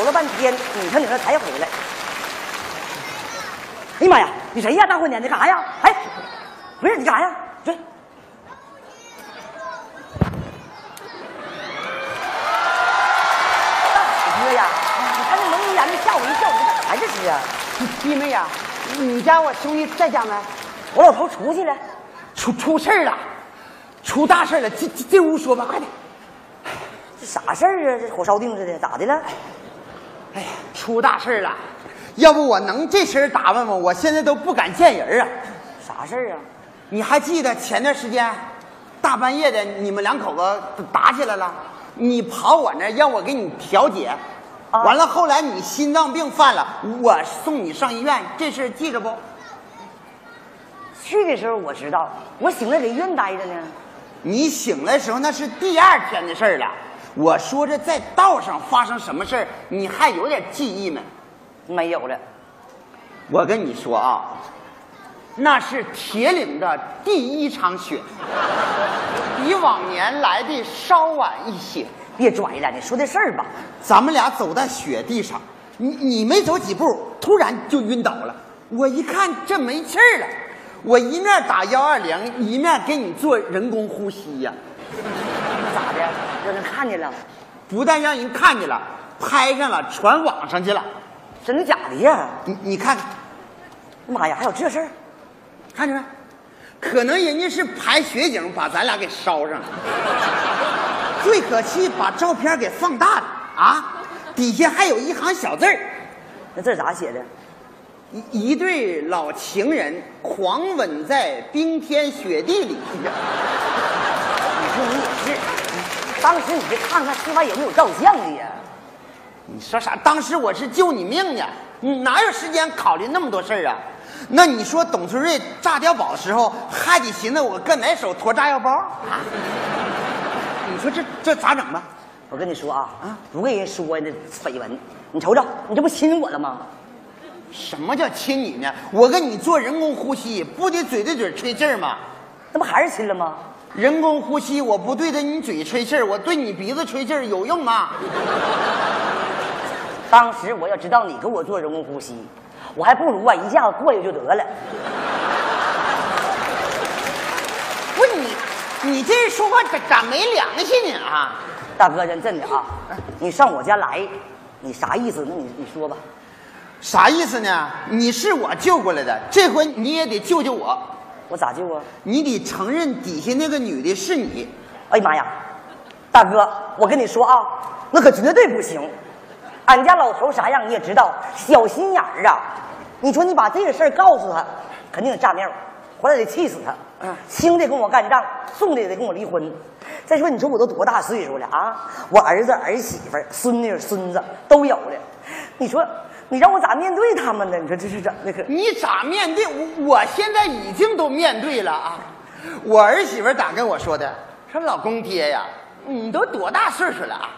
走了半天，你看你这才回来。哎呀妈呀，你谁呀？大过年的干啥呀？哎，不是你干啥呀？这。大哥呀，你看那蒙蒙眼的吓我一跳，你干啥这是啊？弟妹呀，你家我兄弟在家没？我老头出去了，出出事儿了，出大事了！进进进屋说吧，快点。这啥事儿啊？这火烧腚似的，咋的了？哎呀，出大事了！要不我能这身打扮吗？我现在都不敢见人啊！啥事儿啊？你还记得前段时间大半夜的你们两口子打起来了？你跑我那儿让我给你调解，啊完了后来你心脏病犯了，我送你上医院，这事儿记着不？去的时候我知道，我醒来在医院待着呢。你醒来的时候那是第二天的事儿了。我说这在道上发生什么事儿，你还有点记忆没？没有了，我跟你说啊，那是铁岭的第一场雪，比往年来的稍晚一些。别拽了，你说这事儿吧。咱们俩走在雪地上，你你没走几步，突然就晕倒了。我一看这没气儿了，我一面打幺二零，一面给你做人工呼吸呀？让人看见了？不但让人看见了，拍上了，传网上去了。真的假的呀？你你看看，妈呀，还有这事儿？看见没？可能人家是拍雪景把咱俩给烧上了。最可气，把照片给放大了啊！底下还有一行小字儿。那字儿咋写的？一一对老情人狂吻在冰天雪地里。你说你也是，当时你就看看司法有没有照相的呀？你说啥？当时我是救你命呢，你哪有时间考虑那么多事儿啊？那你说董存瑞炸碉堡的时候，还得寻思我搁哪手驮炸药包啊？你说这这咋整吧？我跟你说啊，啊，不跟人说那绯闻，你瞅瞅，你这不亲我了吗？什么叫亲你呢？我跟你做人工呼吸，不得嘴对嘴吹气儿吗？那不还是亲了吗？人工呼吸，我不对着你嘴吹气儿，我对你鼻子吹气儿有用吗？当时我要知道你给我做人工呼吸，我还不如啊一下子过去就得了。不是你，你这人说话咋咋没良心呢啊？大哥，认真的啊，你上我家来，你啥意思？那你你说吧。啥意思呢？你是我救过来的，这回你也得救救我。我咋救啊？你得承认底下那个女的是你。哎呀妈呀，大哥，我跟你说啊，那可绝对不行。俺家老头啥样你也知道，小心眼儿啊。你说你把这个事儿告诉他，肯定得炸庙，回来得气死他。嗯轻的跟我干仗，重的也得跟我离婚。再说你说我都多大岁数了啊？我儿子、儿媳妇、孙女、孙子都有了。你说你让我咋面对他们呢？你说这是怎的可？你咋面对？我我现在已经都面对了啊！我儿媳妇咋跟我说的？说老公爹呀，你都多大岁数了啊？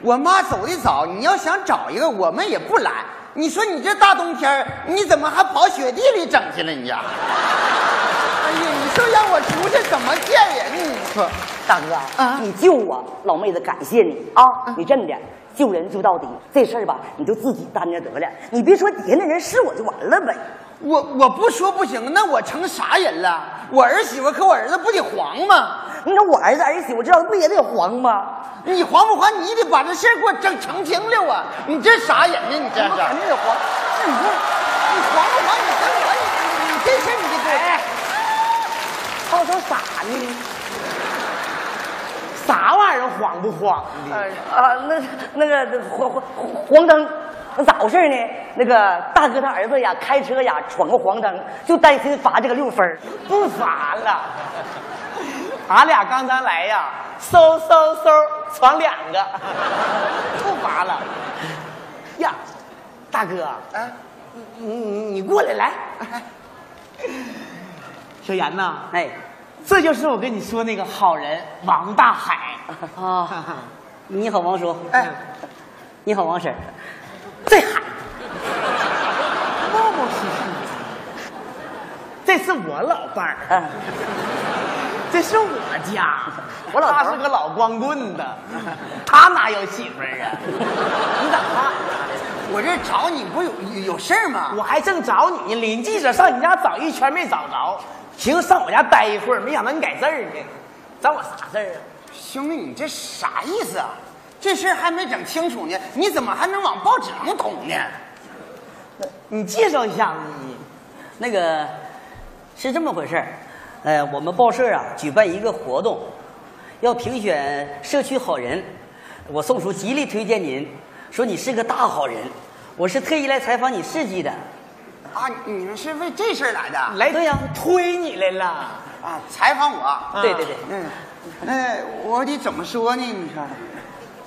我妈走的早，你要想找一个，我们也不拦。你说你这大冬天儿你怎么还跑雪地里整去了？你呀？哎呀，你说让我出去怎么见人？你说大哥，啊你救我，老妹子感谢你啊！你真的救人救到底，这事儿吧，你就自己担着得了。你别说底下那人是我就完了呗。我我不说不行，那我成啥人了？我儿媳妇和我儿子不得黄吗？你说我儿子儿媳妇知道不也得黄吗？你黄不黄？你得把这事儿给我整澄清了啊！你这啥人呢？你这是？定得黄。那你说你黄不黄？你跟我，你你这事儿你得哎他说啥呢？啥玩意儿黄不慌的？啊，那那个黄黄黄灯，那咋回事呢？那个大哥他儿子呀，开车呀闯个黄灯，就担心罚这个六分儿不罚了。俺俩刚才来呀，嗖嗖嗖闯两个，不罚了。呀，大哥，啊，你你你过来来。小严呐，哎，这就是我跟你说那个好人王大海。啊，你好，王叔。哎，你好，王婶儿。这海冒冒失失，这是我老伴儿。嗯，这是我家，我老头儿他是个老光棍的，他哪有媳妇儿啊？你咋看？我这找你不有有有事儿吗？我还正找你呢，领记者上你家找一圈没找着，寻思上我家待一会儿，没想到你改字儿呢，找我啥事儿啊？兄弟，你这啥意思啊？这事儿还没整清楚呢，你怎么还能往报纸上捅呢？你介绍一下你。那个是这么回事儿，呃，我们报社啊举办一个活动，要评选社区好人，我宋叔极力推荐您，说你是个大好人，我是特意来采访你事迹的。啊，你们是为这事儿来的？来，对呀推你来了。啊，采访我。对对对，嗯，那，我得怎么说呢？你说，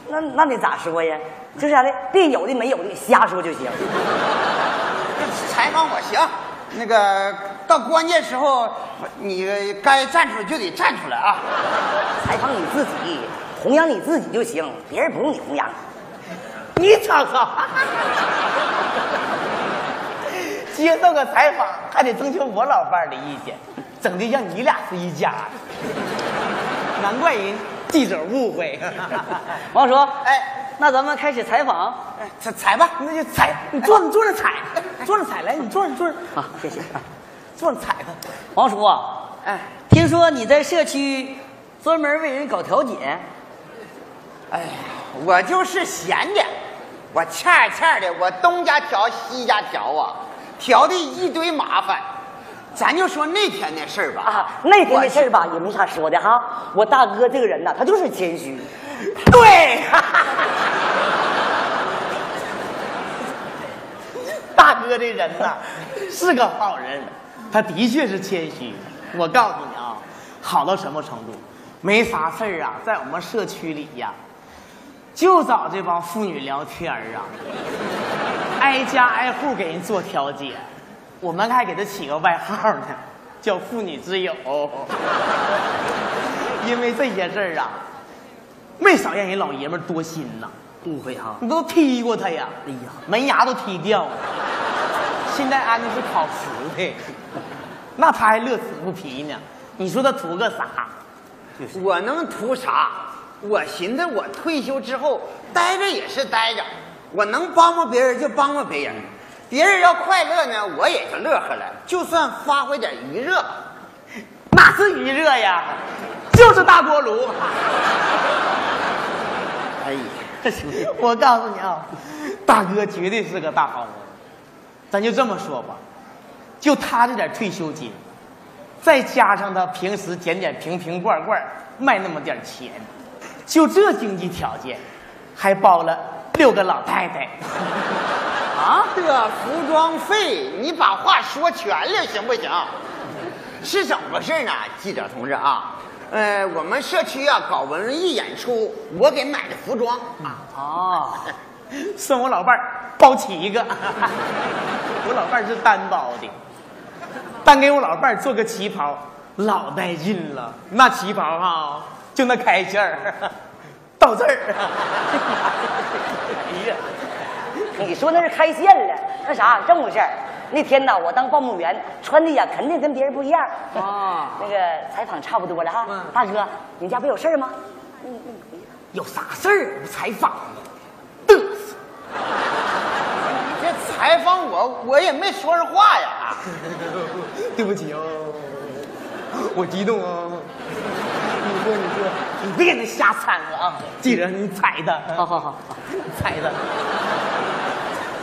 那那得咋说呀？这啥的，别有的没有的，瞎说就行。采访我行，那个到关键时候，你该站出来就得站出来啊。采访你自己，弘扬你自己就行，别人不用你弘扬。你瞅瞅，接受个采访还得征求我老伴儿的意见，整的像你俩是一家的，难怪人记者误会。王叔，哎，那咱们开始采访哎采采吧。那就采，你坐你坐着采，坐着采来，你坐着坐着，啊，谢谢。坐着采吧。王叔啊，哎，听说你在社区专门为人搞调解，哎呀，我就是闲的，我欠欠的，我东家调西家调啊，调的一堆麻烦。咱就说那天的事儿吧。啊，那天的事儿吧，也没啥说的哈。我大哥这个人呐，他就是谦虚。对，大哥这人呐是个好人，他的确是谦虚。我告诉你啊，好到什么程度？没啥事儿啊，在我们社区里呀，就找这帮妇女聊天儿啊，挨家挨户给人做调解。我们还给他起个外号呢，叫“妇女之友”，因为这些事儿啊，没少让人老爷们儿多心呐。误会哈。你都踢过他呀？哎呀，门牙都踢掉了。现在安的是烤瓷的，那他还乐此不疲呢。你说他图个啥？我能图啥？我寻思我退休之后待着也是待着，我能帮帮别人就帮帮别人，别人要快乐呢，我也就乐呵了，就算发挥点余热。哪是余热呀？就是大锅炉。哎呀，我告诉你啊，大哥绝对是个大好人。咱就这么说吧，就他这点退休金，再加上他平时捡捡瓶瓶罐罐卖那么点钱，就这经济条件，还包了六个老太太。啊，这服装费你把话说全了行不行？是怎么回事呢，记者同志啊？呃，我们社区啊搞文艺演出，我给买的服装啊。哦，送我老伴儿包七个，我老伴儿是单包的，单给我老伴儿做个旗袍，老带劲了。那旗袍哈、就那开线儿，到这儿。你说那是开线了，那啥这么回事儿？那天呐，我当报幕员，穿的呀肯定跟别人不一样。啊那个采访差不多了哈。嗯大哥，你家不有事儿吗？有啥事儿不采访呢？嘚瑟。你这采访我，我也没说上话呀。对不起哦，我激动哦。你说，你说，你别给他瞎掺和啊！记者，你踩他，好好好，踩他。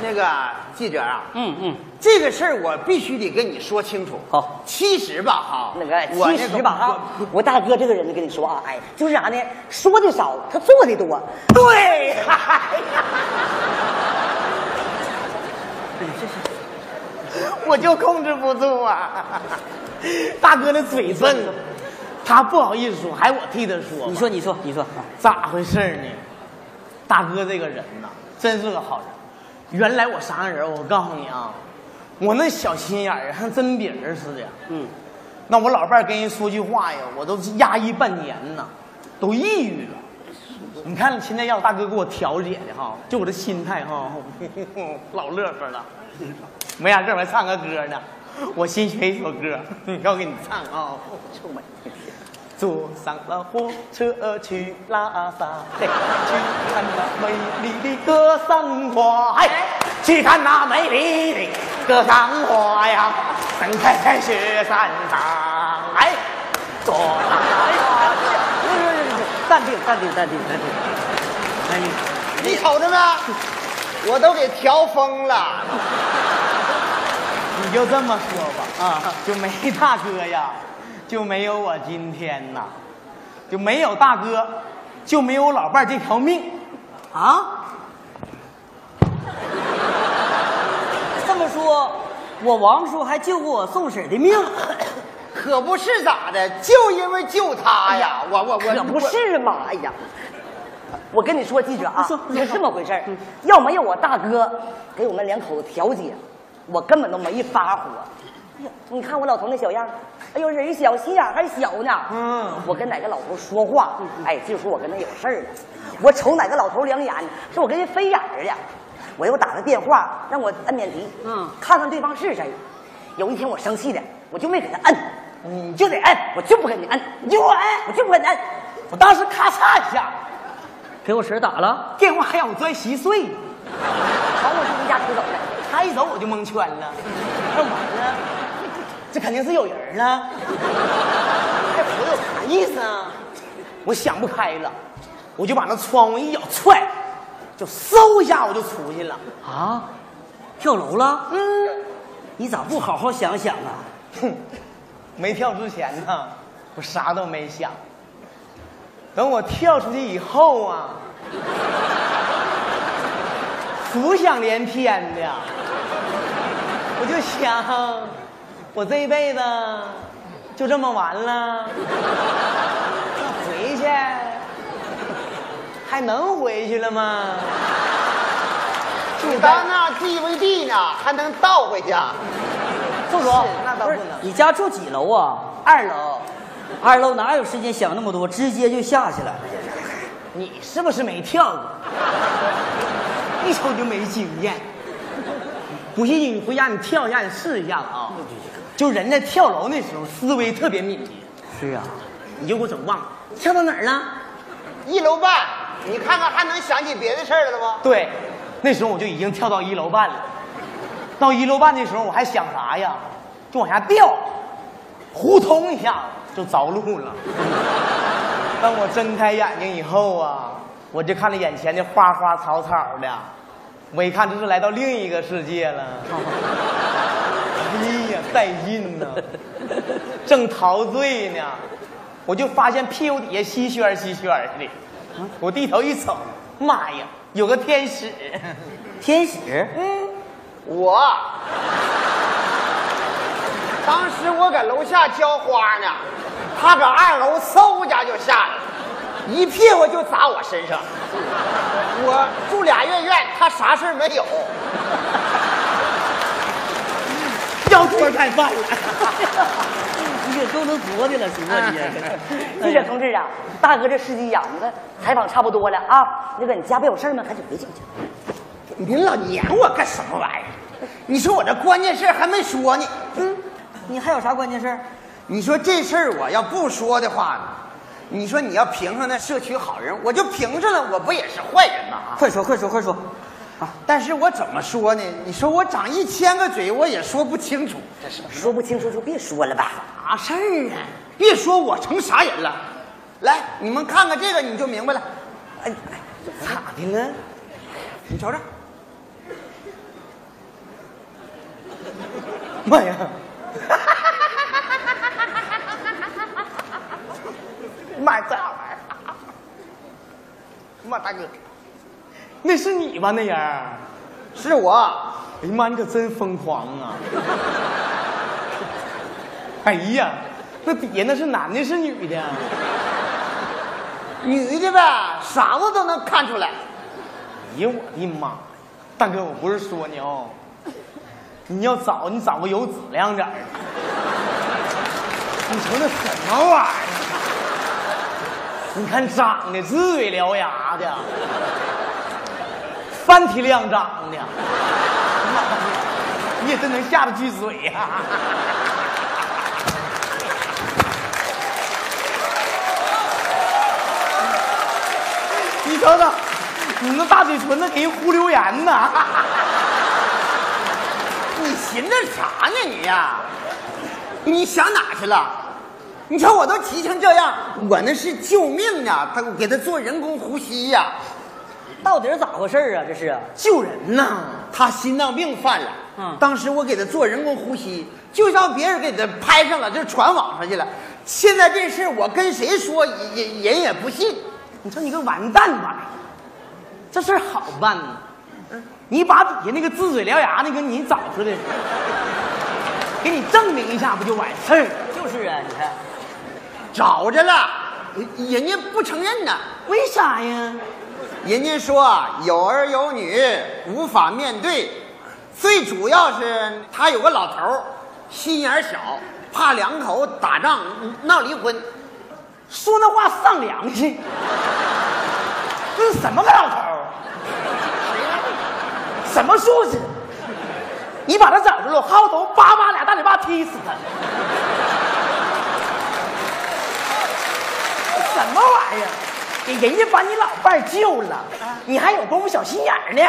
那个记者啊，嗯嗯，这个事儿我必须得跟你说清楚。好其实吧，哈，那个其实吧哈，我大哥这个人呢，跟你说啊，哎，就是啥呢？说的少，他做的多。对，哎呀，我就控制不住啊！大哥那嘴笨，他不好意思说，还我替他说。你说你说你说，咋回事呢？大哥这个人呐，真是个好人。原来我啥样人，我告诉你啊，我那小心眼儿像针饼儿似的。嗯，那我老伴儿跟人说句话呀，我都是压抑半年呐，都抑郁了。你看现在让我大哥给我调解的哈，就我这心态哈，老乐呵了。没啥事儿，我还唱个歌呢。我新学一首歌，你要给你唱啊。坐上了火车去拉萨，嘿去看那美丽的格桑花，嘿，去看那美丽的格桑花呀，盛开在雪山上，哎，坐上了火车。淡定，淡定，淡定，淡定，淡定。你瞅着没？我都给调疯了。你就这么说吧，啊，就没大哥呀，就没有我今天呐，就没有大哥，就没有我老伴儿这条命。啊？这么说，我王叔还救过我宋婶的命？可不是咋的，就因为救他呀，我我我可不是嘛！哎呀，我跟你说，记者啊，是这么回事儿要没有我大哥给我们两口子调解，我根本都没发火。哎呀，你看我老头那小样儿，哎呦，人小心眼还小呢。嗯我跟哪个老头说话，哎，就说我跟他有事儿呢。我瞅哪个老头两眼，说我跟人飞眼儿了。我又打个电话让我摁免提，嗯看看对方是谁。有一天我生气了，我就没给他摁，你就得摁，我就不给你摁，你就给我摁，我就不给你摁。我当时咔嚓一下，给我婶儿打了？电话还让我拽稀碎，朝我就离家出走了。他一走我就蒙圈了。那完了，这肯定是有人了。这活有啥意思啊？我想不开了，我就把那窗户一脚踹，就嗖一下我就出去了。啊？跳楼了？嗯。你咋不好好想想啊？哼，没跳之前呢，我啥都没想。等我跳出去以后啊，浮想联翩的，我就想，我这一辈子就这么完了，那回去还能回去了吗？你当那 DVD 呢，还能倒回去？啊宋总，那倒不能。你家住几楼啊？二楼。二楼哪有时间想那么多，直接就下去了。你是不是没跳过？一瞅就没经验。不信你回家你跳一下，你试一下子啊。就人在跳楼那时候思维特别敏捷，是啊。你就给我整忘了，跳到哪儿了？一楼半，你看看还能想起别的事儿了吗？对，那时候我就已经跳到一楼半了。到一楼半的时候，我还想啥呀？就往下掉，呼通一下就着陆了。当我睁开眼睛以后啊，我就看着眼前的花花草草的，我一看这是来到另一个世界了。哎呀，带劲呐！正陶醉呢，我就发现屁股底下稀宣稀宣的，我低头一瞅，妈呀，有个天使。天使？嗯我，当时我搁楼下浇花呢，他搁二楼嗖一下就下来了，一屁股就砸我身上。我住俩月院，他啥事儿没有。要锅盖饭了。你可够能作的了，行啊你？记者同志啊，大哥这司机呀，你看采访差不多了啊，那个你家不有事儿吗？赶紧回去。你老撵我干什么玩意儿？你说我这关键事儿还没说呢。嗯，你还有啥关键事儿？你说这事儿我要不说的话呢，你说你要评上那社区好人，我就评上了，我不也是坏人吗？啊！快说，快说，快说！啊但是我怎么说呢？你说我长一千个嘴，我也说不清楚。这是说不清楚就别说了吧。啥事儿啊？别说我成啥人了。来，你们看看这个，你就明白了。哎，咋的了？你瞅瞅，妈呀！妈这玩意儿！妈大哥，那是你吧？那人？是我。哎呀妈，你可真疯狂啊！哎呀，那底下那是男的，是女的？女的呗，傻子都能看出来。哎呀，我的妈！大哥，我不是说你哦，你要找你找个有质量点儿的。你瞅那什么玩意儿？你看长得龇嘴獠牙的，翻体亮长的，你也真能下得去嘴呀、啊！你瞅瞅，你那大嘴唇子给人呼流言呢！你寻思啥呢你呀、你想哪去了？你瞧我都急成这样，我那是救命啊！他给他做人工呼吸呀、到底是咋回事啊？这是救人呐！他心脏病犯了，嗯当时我给他做人工呼吸，就让别人给他拍上了，就传网上去了。现在这事儿我跟谁说，也也人也不信。你说你个完蛋吧，这事儿好办呢。你把底下那个呲嘴獠牙那个你找出来，给你证明一下，不就完事儿了？就是啊，你看，找着了，人人家不承认呢。为啥呀？人家说有儿有女无法面对，最主要是他有个老头儿，心眼儿小，怕两口打仗闹离婚。说那话丧良心，这是什么个老头儿？什么素质？你把他找着了，薅头叭叭俩大嘴巴踢死他！什么玩意儿？给人家把你老伴儿救了，你还有功夫小心眼儿呢？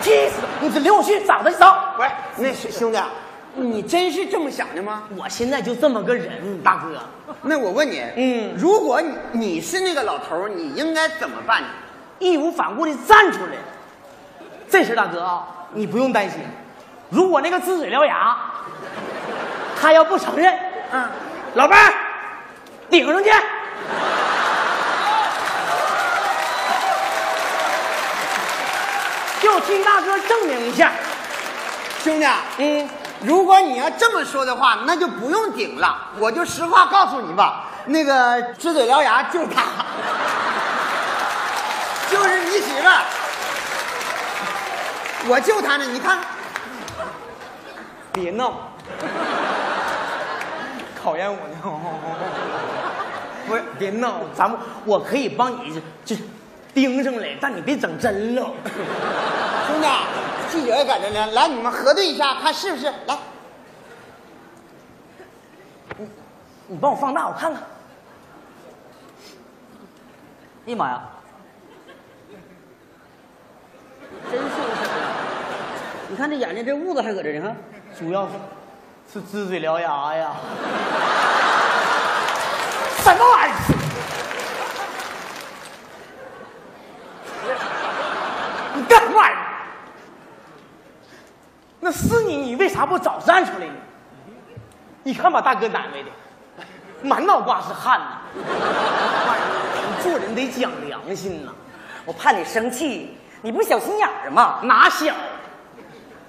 气死他！你这领我去找他去走。喂，那是兄弟，你真是这么想的吗？我现在就这么个人，大哥。那我问你，嗯如果你你是那个老头，你应该怎么办呢？义无反顾的站出来。这事大哥啊，你不用担心。如果那个呲嘴獠牙，他要不承认，嗯，老伴儿顶上去。就替大哥证明一下。兄弟，嗯，如果你要这么说的话，那就不用顶了，我就实话告诉你吧，那个呲嘴獠牙就是他，就是你媳妇儿，我就他呢，你看。别闹，考验我呢。不是，别闹，咱们我可以帮你就盯上来，但你别整真了。兄弟，记者也搁这呢，来，你们核对一下，看是不是？来，你你帮我放大，我看看。哎呀妈呀，真是！你看这眼睛这痦子还搁这呢，主要是是呲嘴獠牙呀。什么玩意儿？你干什么玩意儿？那是你，你为啥不早站出来呢？你看把大哥难为的，满脑瓜是汗呐。你做人得讲良心呐，我怕你生气，你不小心眼儿吗？哪小？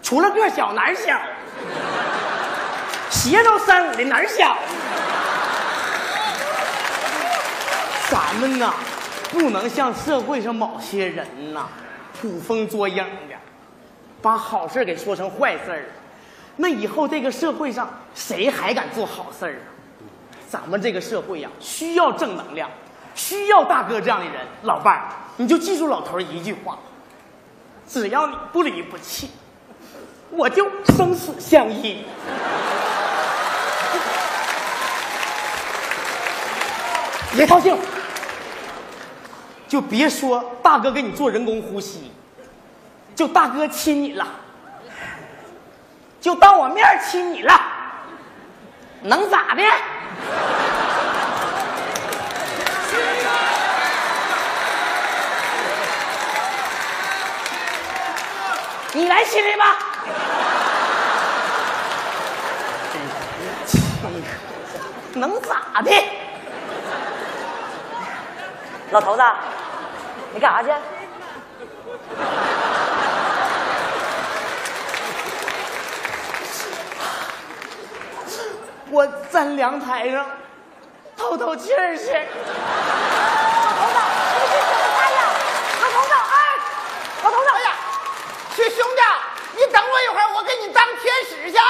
除了个小哪儿小？鞋都三五的哪儿小？咱们呐，不能像社会上某些人呐，捕风捉影的，把好事给说成坏事。那以后这个社会上谁还敢做好事儿啊？咱们这个社会呀、需要正能量，需要大哥这样的人。老伴儿，你就记住老头一句话：只要你不离不弃，我就生死相依。别高兴，就别说大哥给你做人工呼吸，就大哥亲你了，就当我面亲你了，能咋的？你来亲来吧。亲能咋的？老头子，你干啥去？我站凉台上透透气儿去。老，你什么？老，哎，老，哎呀，去兄弟，你等我一会儿，我给你当天使去啊。